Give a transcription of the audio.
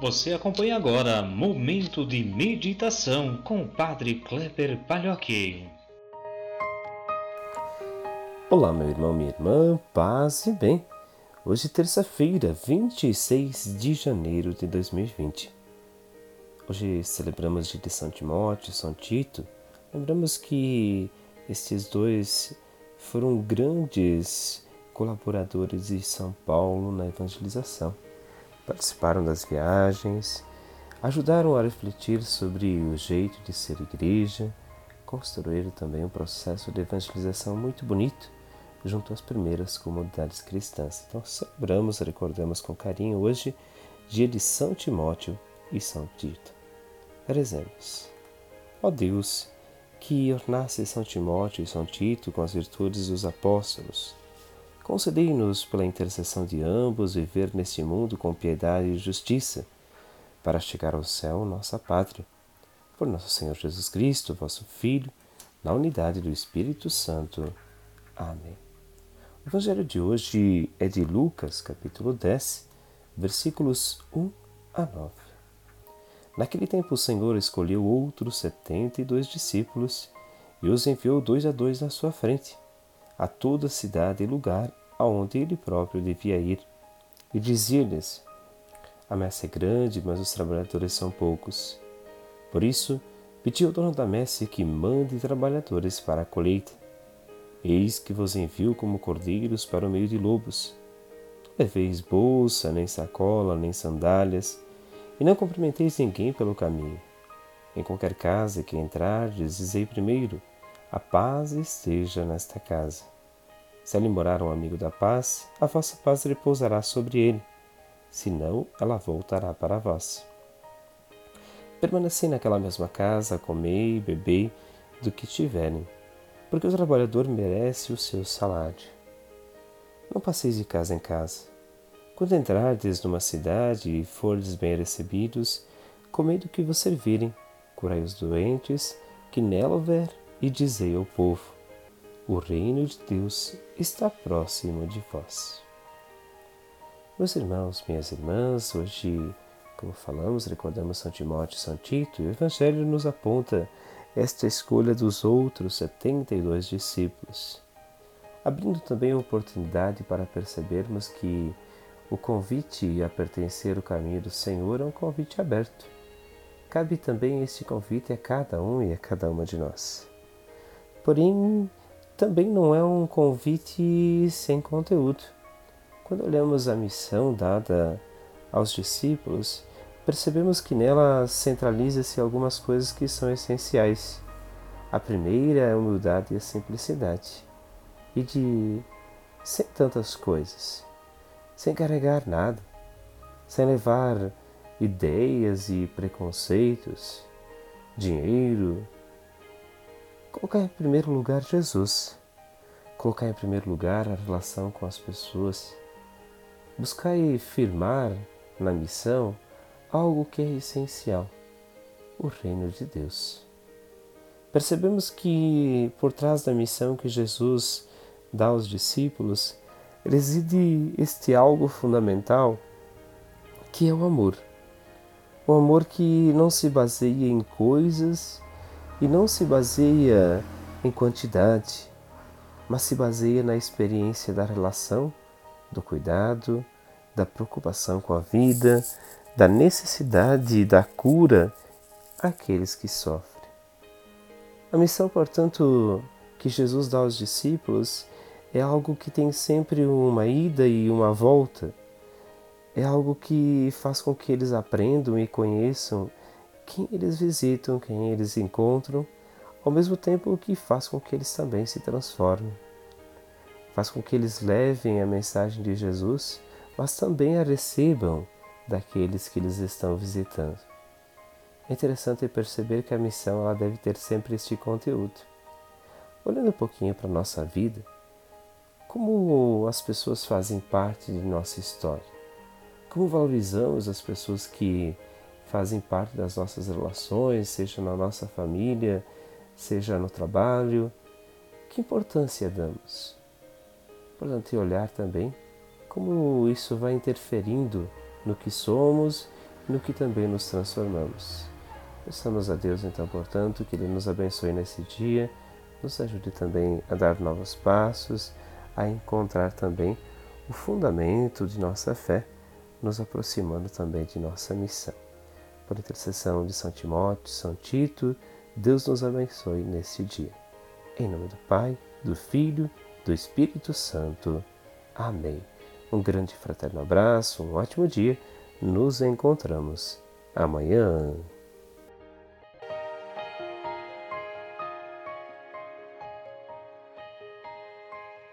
Você acompanha agora Momento de Meditação com o Padre Kleber Palhoque. Olá, meu irmão, minha irmã, paz e bem. Hoje, terça-feira, 26 de janeiro de 2020. Hoje celebramos de São Timóteo e São Tito. Lembramos que estes dois foram grandes colaboradores de São Paulo na evangelização participaram das viagens, ajudaram a refletir sobre o jeito de ser igreja, construíram também um processo de evangelização muito bonito junto às primeiras comunidades cristãs. Então celebramos, recordamos com carinho hoje, dia de São Timóteo e São Tito. Rezemos. Ó Deus, que ornasse São Timóteo e São Tito com as virtudes dos apóstolos, Concedei-nos, pela intercessão de ambos, viver neste mundo com piedade e justiça, para chegar ao céu, nossa pátria. Por nosso Senhor Jesus Cristo, vosso Filho, na unidade do Espírito Santo. Amém. O Evangelho de hoje é de Lucas, capítulo 10, versículos 1 a 9. Naquele tempo o Senhor escolheu outros setenta e dois discípulos e os enviou dois a dois na sua frente a toda cidade e lugar aonde ele próprio devia ir, e dizia-lhes: A messe é grande, mas os trabalhadores são poucos. Por isso, pedi ao dono da messe que mande trabalhadores para a colheita. Eis que vos envio como cordeiros para o meio de lobos. Leveis bolsa, nem sacola, nem sandálias, e não cumprimenteis ninguém pelo caminho. Em qualquer casa que entrardes, dizei primeiro: a paz esteja nesta casa. Se ali morar um amigo da paz, a vossa paz repousará sobre ele, senão ela voltará para vós. Permanecei naquela mesma casa, comei e bebei do que tiverem, porque o trabalhador merece o seu salário. Não passeis de casa em casa. Quando entrardes numa cidade e fordes bem recebidos, comei do que vos servirem, curai os doentes que nela houver e dizei ao povo: O reino de Deus está próximo de vós. Meus irmãos, minhas irmãs, hoje, como falamos, recordamos São Timóteo e São Tito, e o Evangelho nos aponta esta escolha dos outros 72 discípulos, abrindo também a oportunidade para percebermos que o convite a pertencer ao caminho do Senhor é um convite aberto. Cabe também este convite a cada um e a cada uma de nós. Porém, também não é um convite sem conteúdo. Quando olhamos a missão dada aos discípulos, percebemos que nela centraliza-se algumas coisas que são essenciais. A primeira é a humildade e a simplicidade. E de sem tantas coisas, sem carregar nada, sem levar ideias e preconceitos, dinheiro, Colocar em primeiro lugar Jesus. Colocar em primeiro lugar a relação com as pessoas. Buscar e firmar na missão algo que é essencial: o reino de Deus. Percebemos que por trás da missão que Jesus dá aos discípulos reside este algo fundamental que é o amor. O amor que não se baseia em coisas e não se baseia em quantidade, mas se baseia na experiência da relação, do cuidado, da preocupação com a vida, da necessidade da cura àqueles que sofrem. A missão, portanto, que Jesus dá aos discípulos é algo que tem sempre uma ida e uma volta. É algo que faz com que eles aprendam e conheçam quem eles visitam, quem eles encontram, ao mesmo tempo que faz com que eles também se transformem. Faz com que eles levem a mensagem de Jesus, mas também a recebam daqueles que eles estão visitando. É interessante perceber que a missão ela deve ter sempre este conteúdo. Olhando um pouquinho para a nossa vida, como as pessoas fazem parte de nossa história? Como valorizamos as pessoas que fazem parte das nossas relações, seja na nossa família, seja no trabalho. Que importância damos? Importante olhar também como isso vai interferindo no que somos no que também nos transformamos. Peçamos a Deus, então, portanto, que Ele nos abençoe nesse dia, nos ajude também a dar novos passos, a encontrar também o fundamento de nossa fé, nos aproximando também de nossa missão. Por intercessão de São Timóteo, São Tito, Deus nos abençoe nesse dia. Em nome do Pai, do Filho, do Espírito Santo. Amém. Um grande fraterno abraço, um ótimo dia. Nos encontramos amanhã.